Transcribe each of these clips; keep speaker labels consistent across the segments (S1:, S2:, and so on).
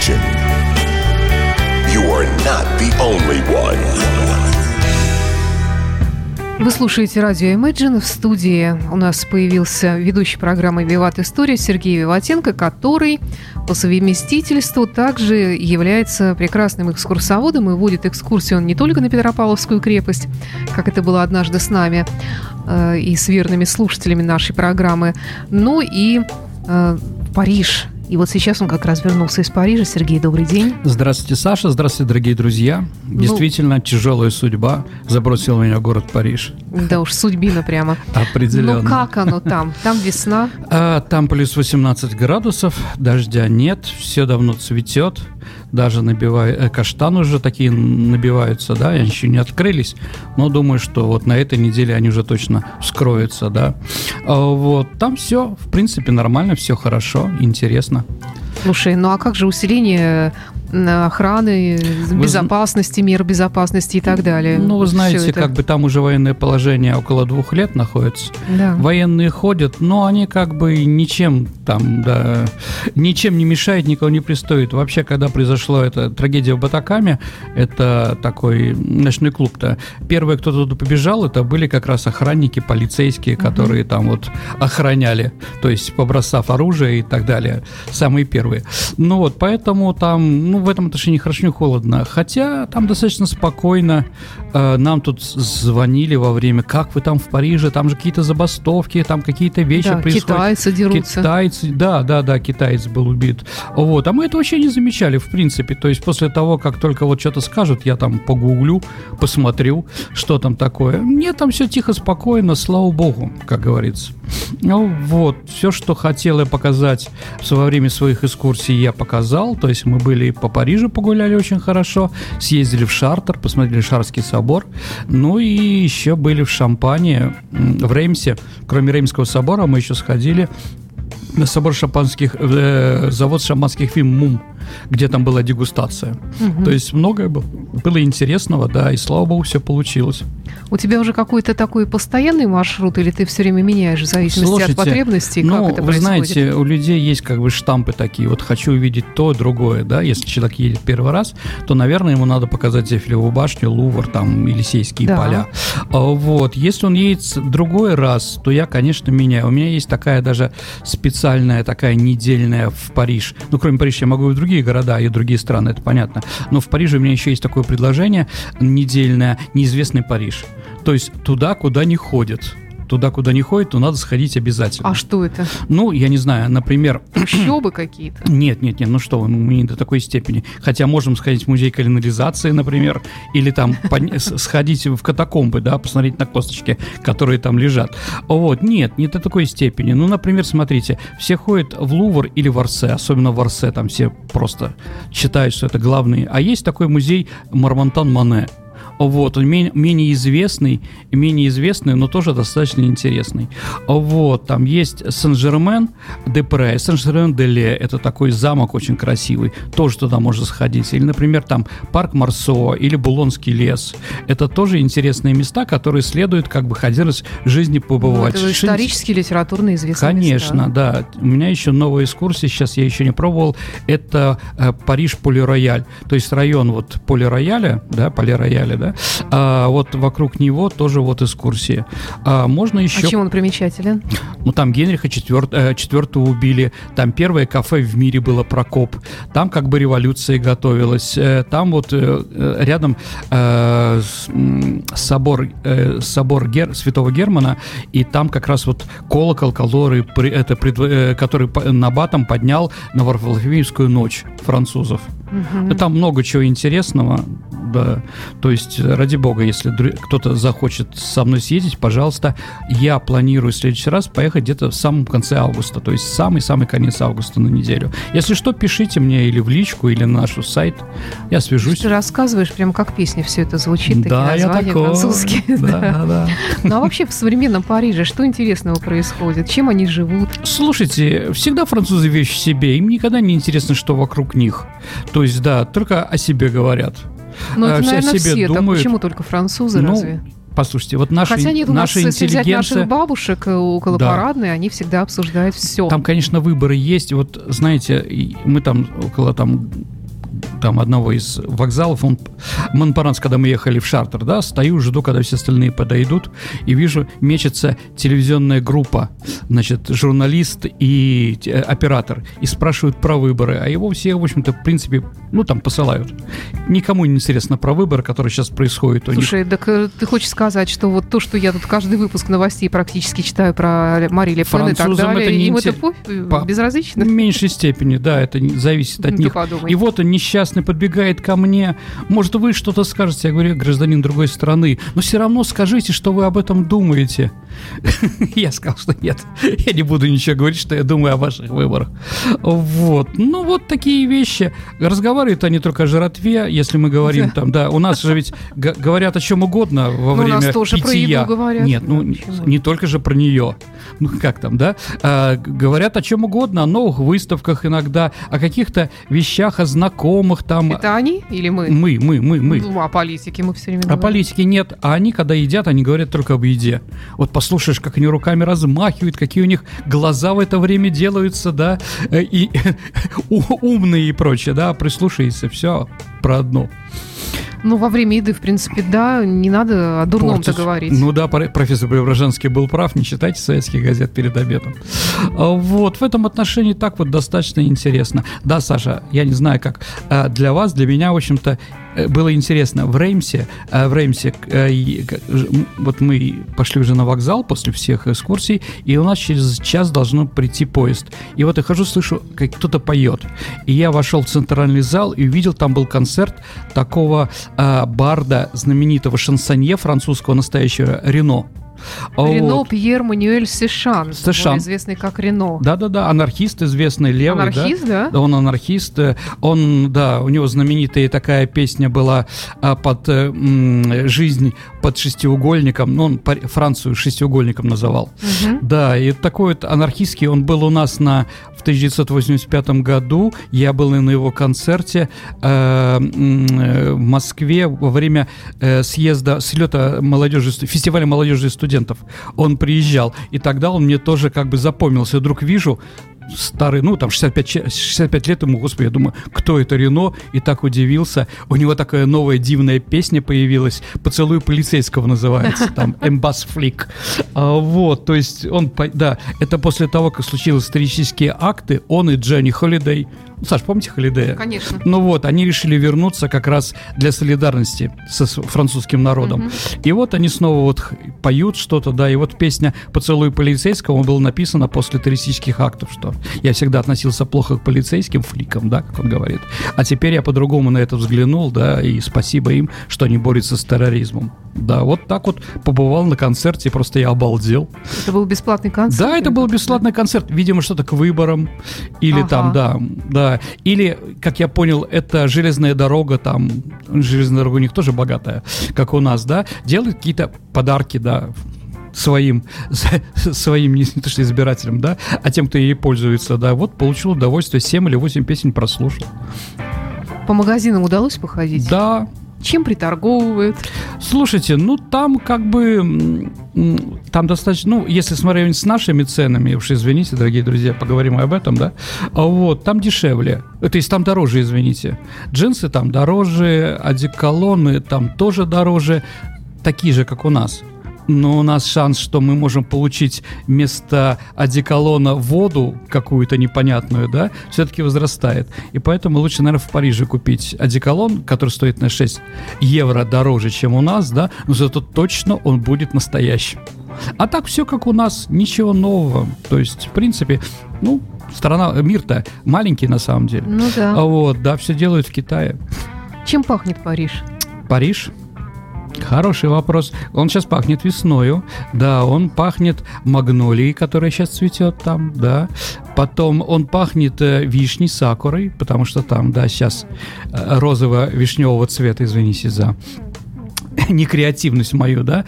S1: Imagine. You are not the only one.
S2: Вы слушаете радио Imagine. В студии у нас появился ведущий программы «Виват История» Сергей Виватенко, который по совместительству также является прекрасным экскурсоводом и водит экскурсию он не только на Петропавловскую крепость, как это было однажды с нами э, и с верными слушателями нашей программы, но и э, Париж – и вот сейчас он как раз вернулся из Парижа. Сергей, добрый день.
S3: Здравствуйте, Саша. Здравствуйте, дорогие друзья. Ну, Действительно, тяжелая судьба забросила меня в город Париж.
S2: Да уж, судьбина прямо.
S3: Определенно.
S2: Ну как оно там? Там весна?
S3: А, там плюс 18 градусов, дождя нет, все давно цветет даже набивают, э, каштан уже такие набиваются, да, они еще не открылись, но думаю, что вот на этой неделе они уже точно вскроются, да. А вот, там все, в принципе, нормально, все хорошо, интересно.
S2: Слушай, ну а как же усиление охраны, безопасности, мер безопасности и так далее.
S3: Ну, вы знаете, как бы там уже военное положение около двух лет находится. Да. Военные ходят, но они как бы ничем там, да, ничем не мешают, никого не пристоит. Вообще, когда произошла эта трагедия в Батакаме, это такой ночной клуб-то, первые, кто туда побежал, это были как раз охранники, полицейские, которые угу. там вот охраняли, то есть побросав оружие и так далее, самые первые. Ну вот, поэтому там, ну, в этом отношении хорошо не холодно. Хотя там достаточно спокойно. Э, нам тут звонили во время, как вы там в Париже, там же какие-то забастовки, там какие-то вещи да, происходят.
S2: Китайцы дерутся.
S3: Китайцы, да, да, да, китаец был убит. Вот, а мы это вообще не замечали, в принципе. То есть после того, как только вот что-то скажут, я там погуглю, посмотрю, что там такое. Мне там все тихо, спокойно, слава богу, как говорится. Ну вот, все, что хотел я показать во время своих экскурсий, я показал. То есть мы были по Парижу погуляли очень хорошо, съездили в Шартер, посмотрели Шарский собор, ну и еще были в Шампане, в Реймсе. Кроме Реймского собора мы еще сходили на собор шампанских, э, завод шампанских фирм МУМ где там была дегустация. Угу. То есть многое было, было интересного, да, и слава богу, все получилось.
S2: У тебя уже какой-то такой постоянный маршрут, или ты все время меняешь в зависимости Слушайте, от потребностей?
S3: Ну,
S2: как это
S3: вы
S2: происходит?
S3: знаете, у людей есть как бы штампы такие, вот хочу увидеть то, другое, да, если человек едет первый раз, то, наверное, ему надо показать Эйфелеву башню, Лувр, там, Елисейские да. поля. А, вот, если он едет другой раз, то я, конечно, меняю. У меня есть такая даже специальная такая недельная в Париж. Ну, кроме Парижа, я могу и в другие другие города и другие страны, это понятно. Но в Париже у меня еще есть такое предложение недельное «Неизвестный Париж». То есть туда, куда не ходят туда, куда не ходит, то надо сходить обязательно.
S2: А что это?
S3: Ну, я не знаю, например...
S2: Трущобы какие-то?
S3: Нет, нет, нет, ну что ну, не до такой степени. Хотя можем сходить в музей канализации, например, или там сходить в катакомбы, да, посмотреть на косточки, которые там лежат. Вот, нет, не до такой степени. Ну, например, смотрите, все ходят в Лувр или в Арсе, особенно в Арсе, там все просто считают, что это главный. А есть такой музей Мармонтан-Мане. Вот, он менее, менее известный, менее известный, но тоже достаточно интересный. Вот, там есть Сен-Жермен де Пре, Сен-Жермен де Ле, это такой замок очень красивый, тоже туда можно сходить. Или, например, там парк Марсо или Булонский лес. Это тоже интересные места, которые следует как бы один раз в жизни побывать. Ну,
S2: это исторически, литературно известные
S3: Конечно, места. да. У меня еще новая экскурсия, сейчас я еще не пробовал, это э, Париж Поле-Рояль, то есть район вот Поле-Рояля, да, Поле-Рояля, да, а, вот вокруг него тоже вот экскурсии. А, можно еще...
S2: А чем он примечателен?
S3: Ну, там Генриха IV, IV убили, там первое кафе в мире было Прокоп, там как бы революция готовилась, э, там вот э, э, рядом э, собор, э, собор Гер, Святого Германа, и там как раз вот колокол, который, это, который Набатом поднял на Варфоломеевскую ночь французов. Угу. Там много чего интересного, да. То есть, ради бога, если кто-то захочет со мной съездить, пожалуйста, я планирую в следующий раз поехать где-то в самом конце августа, то есть самый-самый конец августа на неделю. Если что, пишите мне или в личку, или на наш сайт, я свяжусь.
S2: Ты рассказываешь, прям как песня все это звучит,
S3: да,
S2: такие названия
S3: я такой.
S2: французские. Да, да, да. Ну а вообще в современном Париже что интересного происходит? Чем они живут?
S3: Слушайте, всегда французы вещи себе, им никогда не интересно, что вокруг них. То то есть, да, только о себе говорят.
S2: Ну, это, наверное, себе все. Думают, так почему только французы,
S3: ну,
S2: разве?
S3: Послушайте, вот наша,
S2: Хотя нет, у
S3: наша
S2: если взять
S3: интеллигенция...
S2: наших бабушек э, около
S3: Да.
S2: парадной, они всегда обсуждают все.
S3: Там, конечно, выборы есть. Вот, знаете, мы там около там там одного из вокзалов, он, Монпаранс, когда мы ехали в Шартер, да, стою, жду, когда все остальные подойдут, и вижу, мечется телевизионная группа, значит, журналист и э, оператор, и спрашивают про выборы, а его все, в общем-то, в принципе, ну, там посылают. Никому не интересно про выборы, которые сейчас происходят у них.
S2: Слушай, так э, ты хочешь сказать, что вот то, что я тут каждый выпуск новостей практически читаю про Мари Ле Пен и так далее,
S3: это не
S2: им
S3: интер-
S2: это
S3: По-
S2: безразлично?
S3: В меньшей степени, да, это зависит от
S2: Ну, ты
S3: них.
S2: подумай.
S3: И вот он несчастный подбегает ко мне. Может, вы что-то скажете? Я говорю, «Я гражданин другой страны. Но все равно скажите, что вы об этом думаете. Я сказал, что нет. Я не буду ничего говорить, что я думаю о ваших выборах. Вот. Ну, вот такие вещи. Разговаривают они только о жратве, если мы говорим
S2: Да.
S3: там, да. У нас же ведь говорят о чем угодно во
S2: Ну, у
S3: время
S2: нас тоже про еду говорят.
S3: Нет, ну,
S2: Да,
S3: не только же про нее. Ну, как там, да? А, говорят о чем угодно, о новых выставках иногда, о каких-то вещах, о знакомых там.
S2: Это они или мы?
S3: Мы, мы, мы, мы.
S2: Ну, о политике мы все время говорим.
S3: политике нет, а они, когда едят, они говорят только об еде. Вот послушаешь, как они руками размахивают, какие у них глаза в это время делаются, да, и умные и прочее, да, прислушайся, все про одно.
S2: Ну, во время еды, в принципе, да, не надо о дурном-то говорить.
S3: Ну да, профессор Преображенский был прав, не читайте советских газет перед обедом. А, Вот, в этом отношении так вот достаточно интересно. Да, Саша, я не знаю, как а, для вас, для меня, в общем-то, э, было интересно. В Реймсе, э, в Реймсе, э, вот мы пошли уже на вокзал после всех экскурсий, и у нас через час должен прийти поезд. И вот я хожу, слышу, как кто-то поет. И я вошел в центральный зал и увидел, там был концерт такого барда, знаменитого шансонье французского настоящего Рено. А
S2: Рено
S3: вот.
S2: Пьер Мануэль Сешан,
S3: Сешан.
S2: известный как Рено.
S3: Да-да-да, анархист известный, левый?
S2: Анархист, да?
S3: Да, он анархист. э, Он, да, у него знаменитая такая песня была а, под э, жизнь под шестиугольником. Ну, он Францию шестиугольником называл.
S2: Мгм.
S3: Да, и такой вот анархистский, он был у нас на, в 1985 году, я был на его концерте э, э, в Москве во время э, съезда, слета молодежи, фестиваля молодежи и студентов. Он приезжал, и тогда он мне тоже как бы запомнился. Я вдруг вижу, старый, ну, там, 65, че- 65 лет ему, господи, я думаю, кто это Рено? И так удивился. У него такая новая дивная песня появилась. «Поцелуй полицейского» называется, там, «Эмбас Флик». А, вот, то есть он, да, это после того, как случились исторические акты, он и Дженни Холидей, Саш, помните Холидея?
S2: Конечно.
S3: Ну вот, они решили вернуться как раз для солидарности со французским народом. И вот они снова вот поют что-то, да, и вот песня «Поцелуй полицейского» была написана после террористических актов, что я всегда относился плохо к полицейским фликам, да, как он говорит. А теперь я по-другому на это взглянул, да, и спасибо им, что они борются с терроризмом. Да, вот так вот побывал на концерте, просто я обалдел.
S2: Это был бесплатный концерт?
S3: Да, это был бесплатный концерт. Видимо, что-то к выборам. Или там, да, да. Или, как я понял, это железная дорога, там, железная дорога у них тоже богатая, как у нас, да, делает какие-то подарки, да, своим, своим не, не то что избирателям, да, а тем, кто ей пользуется, да, вот получил удовольствие, 7 или 8 песен прослушал.
S2: По магазинам удалось походить?
S3: Да,
S2: Чем приторговывают?
S3: Слушайте, ну там как бы там достаточно, ну если смотреть с нашими ценами, уж извините, дорогие друзья, поговорим об этом, да, а вот там дешевле, Э, то есть там дороже, извините, джинсы там дороже, одеколоны там тоже дороже, такие же, как у нас. Но у нас шанс, что мы можем получить вместо одеколона воду какую-то непонятную, да, все-таки возрастает. И поэтому лучше, наверное, в Париже купить одеколон, который стоит на 6 евро дороже, чем у нас, да, но зато точно он будет настоящим. А так все как у нас, ничего нового. То есть, в принципе, ну, страна, мир-то маленький на самом деле.
S2: Ну да.
S3: А вот, да, все делают в Китае.
S2: Чем пахнет Париж?
S3: Париж? Хороший вопрос. Он сейчас пахнет весною. Да, он пахнет магнолией, которая сейчас цветет там, да. Потом он пахнет э, вишней, сакурой, потому что там, да, сейчас э, розово-вишневого цвета, извините за некреативность мою, да,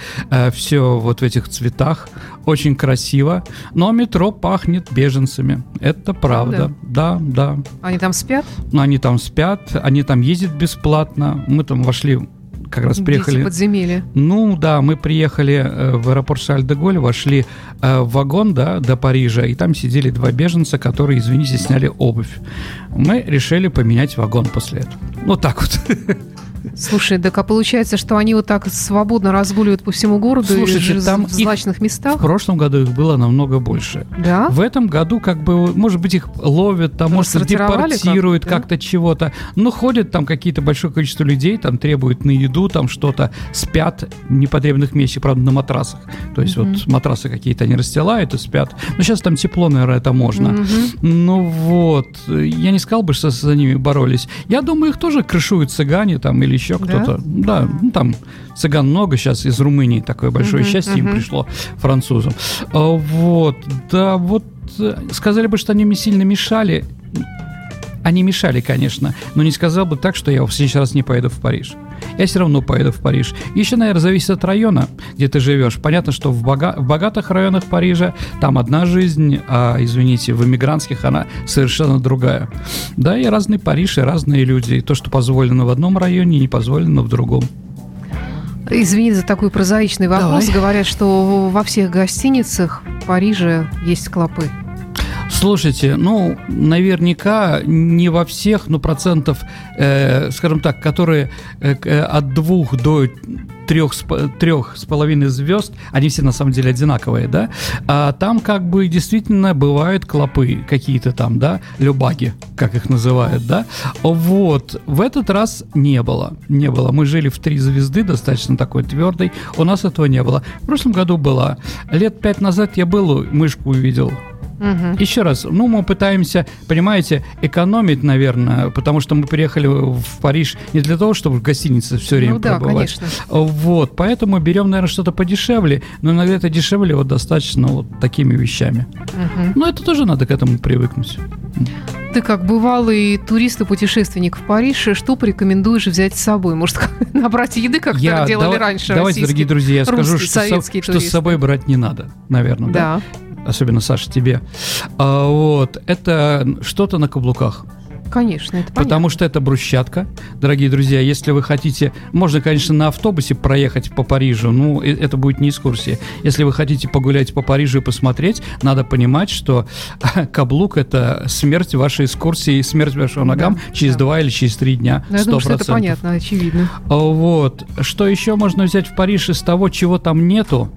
S3: все вот в этих цветах, очень красиво, но метро пахнет беженцами, это правда, да, да,
S2: Они там спят?
S3: но они там спят, они там ездят бесплатно. Мы там вошли как раз
S2: Дети
S3: приехали.
S2: подземелья.
S3: Ну да, мы приехали э, в аэропорт Шарль-де-Голь, вошли э, в вагон, да, до Парижа, и там сидели два беженца, которые, извините, сняли обувь. Мы решили поменять вагон после этого. Вот так вот.
S2: Слушай, так а получается, что они вот так свободно разгуливают по всему городу
S3: Слушайте,
S2: и
S3: там
S2: в злачных
S3: В
S2: местах?
S3: прошлом году их было намного больше.
S2: Да?
S3: В этом году, как бы, может быть, их ловят, там, может, депортируют
S2: как-то, да?
S3: чего-то. Но ходят там какие-то большое количество людей, там требуют на еду, там что-то, спят в непотребных местах, правда, на матрасах. То есть вот матрасы какие-то они расстилают и спят. Но сейчас там тепло, наверное, это можно.
S2: Мгм.
S3: Ну вот, я не сказал бы, что за ними боролись. Я думаю, их тоже крышуют цыгане там или еще
S2: Да?
S3: кто-то. Да, ну там цыган много сейчас из Румынии, такое большое
S2: Мгм,
S3: счастье им
S2: мгм.
S3: пришло французам. А, Вот, да, вот э, сказали бы, что они мне сильно мешали. Они мешали, конечно, но не сказал бы так, что я в следующий раз не поеду в Париж. Я все равно поеду в Париж. Еще, наверное, зависит от района, где ты живешь. Понятно, что в, бога- в богатых районах Парижа там одна жизнь, а, извините, в эмигрантских она совершенно другая. Да, и разный Париж, и разные люди. И то, что позволено в одном районе, не позволено в другом.
S2: Извини за такой прозаичный вопрос.
S3: Давай.
S2: Говорят, что во всех гостиницах в Париже есть клопы.
S3: Слушайте, ну, наверняка не во всех, но процентов, э, скажем так, которые э, э, от двух до трех, трех с половиной звезд, они все на самом деле одинаковые, да, а там как бы действительно бывают клопы какие-то там, да, любаги, как их называют, да, вот, в этот раз не было, не было, мы жили в три звезды, достаточно такой твердой, у нас этого не было, в прошлом году была, лет пять назад я был, мышку увидел,
S2: Мгм.
S3: еще раз, ну, мы пытаемся, понимаете, экономить, наверное, потому что мы приехали в Париж не для того, чтобы в гостинице все время
S2: Ну да,
S3: пробывать.
S2: конечно.
S3: Вот, поэтому берем, наверное, что-то подешевле, но иногда это дешевле вот достаточно вот такими вещами.
S2: Мгм.
S3: Но это тоже надо к этому привыкнуть.
S2: Ты как бывалый турист и путешественник в Париж, что порекомендуешь взять с собой? Может, набрать еды, как это делали
S3: давай-
S2: раньше
S3: Давайте, дорогие друзья, я скажу, что, со- что с собой брать не надо, наверное, да?
S2: Да,
S3: Особенно, Саша, тебе. А, вот, это что-то на каблуках.
S2: конечно, это понятно.
S3: Потому что это брусчатка, дорогие друзья. Если вы хотите, можно, конечно, на автобусе проехать по Парижу, ну, это будет не экскурсия. Если вы хотите погулять по Парижу и посмотреть, надо понимать, что каблук – это смерть вашей экскурсии, и смерть вашим
S2: Да,
S3: ногам через
S2: да.
S3: два или через три дня.
S2: Ну, я думаю, что это
S3: 100%.
S2: понятно, очевидно.
S3: А, Вот. Что еще можно взять в Париж из того, чего там нету?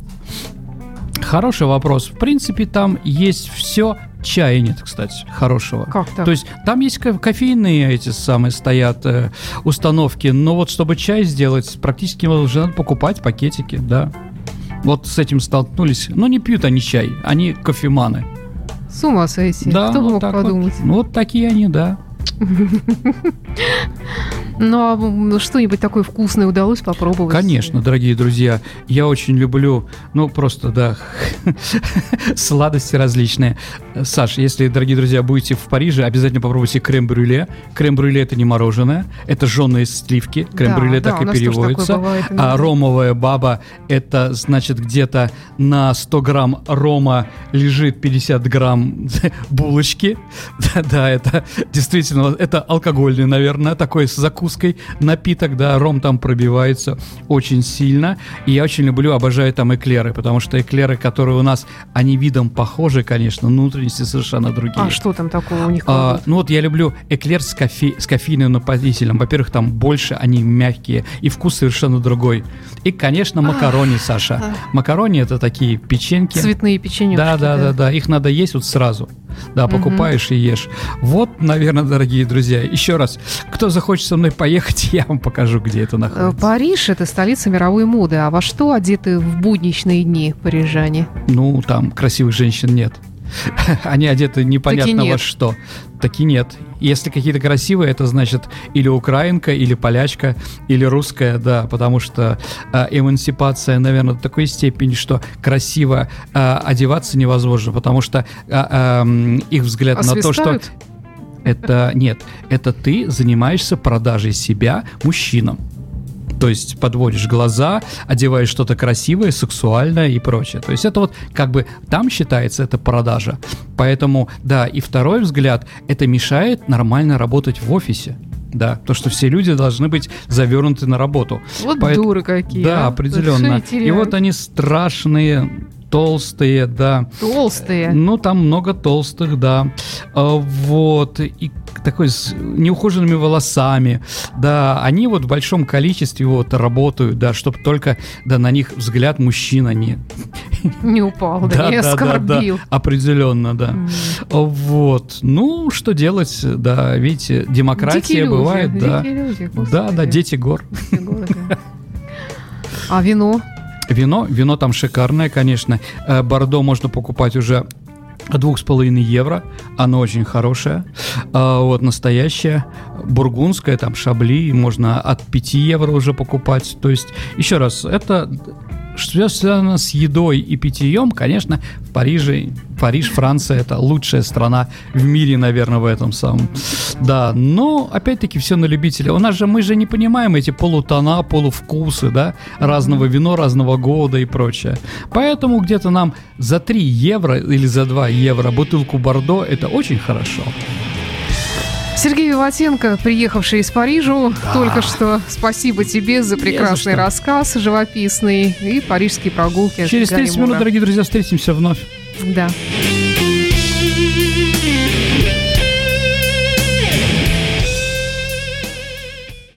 S3: Хороший вопрос. В принципе, там есть все. Чая нет, кстати, хорошего.
S2: Как так?
S3: То есть там есть ко- кофейные эти самые стоят э, установки, но вот чтобы чай сделать, практически уже надо покупать пакетики, да. Вот с этим столкнулись. Ну, не пьют они чай, они кофеманы.
S2: С ума сойти.
S3: Да,
S2: Кто
S3: вот
S2: мог
S3: так вот.
S2: подумать?
S3: Ну, вот такие они, да.
S2: Ну, а что-нибудь такое вкусное удалось попробовать?
S3: Конечно, дорогие друзья, я очень люблю, ну, просто, да, сладости различные. Саш, если, дорогие друзья, будете в Париже, обязательно попробуйте крем-брюле. Крем-брюле – это не мороженое, это жженые сливки. Крем-брюле
S2: Да,
S3: так
S2: да,
S3: и переводится.
S2: бывает.
S3: А ромовая баба – это, значит, где-то на 100 грамм рома лежит 50 грамм булочки. Да, да, это действительно, это алкогольный, наверное, такой с закуской напиток, да, ром там пробивается очень сильно. И я очень люблю, обожаю там эклеры, потому что эклеры, которые у нас, они видом похожи, конечно, но внутренности совершенно другие.
S2: А что там такого у них?
S3: А, ну вот я люблю эклер с, кофе, с кофейным напоителем. Во-первых, там больше, они мягкие, и вкус совершенно другой. И, конечно, макарони, Саша. Макарони это такие печеньки.
S2: Цветные печеньки.
S3: Да, да, да, да. Их надо есть вот сразу. Да, покупаешь и ешь. Вот, наверное, дорогие друзья. Еще раз, кто захочет со мной поехать, я вам покажу, где это
S2: Э,
S3: находится.
S2: Париж – это столица мировой моды. А во что одеты в будничные дни парижане?
S3: Ну, там красивых женщин нет. Они одеты непонятно во что. Таки нет. Если какие-то красивые, это значит или украинка, или полячка, или русская, да, потому что э, эмансипация, наверное, до такой степени, что красиво э, одеваться невозможно, потому что э, эм, их взгляд на то, что это нет, это ты занимаешься продажей себя мужчинам. То есть подводишь глаза, одеваешь что-то красивое, сексуальное и прочее. То есть это вот как бы там считается это продажа. Поэтому, да, и второй взгляд, это мешает нормально работать в офисе. Да, то, что все люди должны быть завернуты на работу.
S2: Вот
S3: Поэт-
S2: дуры какие.
S3: Да,
S2: а.
S3: определенно. И вот они страшные, толстые, да.
S2: Толстые.
S3: Ну, там много толстых, да. А, Вот. И такой с неухоженными волосами. Да, они вот в большом количестве вот работают, да, чтобы только, да, на них взгляд мужчина не...
S2: Не упал, да, не оскорбил.
S3: определенно, да. Вот. Ну, что делать, да, видите,
S2: Дикие
S3: демократия
S2: люди,
S3: бывает, да.
S2: люди,
S3: Да,
S2: господи.
S3: да, дети гор.
S2: А вино?
S3: Вино, вино там шикарное, конечно. Э, Бордо можно покупать уже двух с половиной евро. Оно очень хорошее. А, Вот, настоящее. Бургундское, там, шабли, можно от 5 евро уже покупать. То есть, еще раз, это что связано с едой и питьем, конечно, в Париже, Париж, Франция, это лучшая страна в мире, наверное, в этом самом. Да, но, опять-таки, все на любителя. У нас же, мы же не понимаем эти полутона, полувкусы, да, разного вино, разного года и прочее. Поэтому где-то нам за 3 евро или за 2 евро бутылку Бордо, это очень хорошо.
S2: Сергей Виватенко, приехавший из Парижа, только что спасибо тебе за прекрасный
S3: что.
S2: рассказ, живописный и парижские прогулки.
S3: Через 30
S2: Галимура.
S3: минут, дорогие друзья, встретимся вновь.
S2: Да.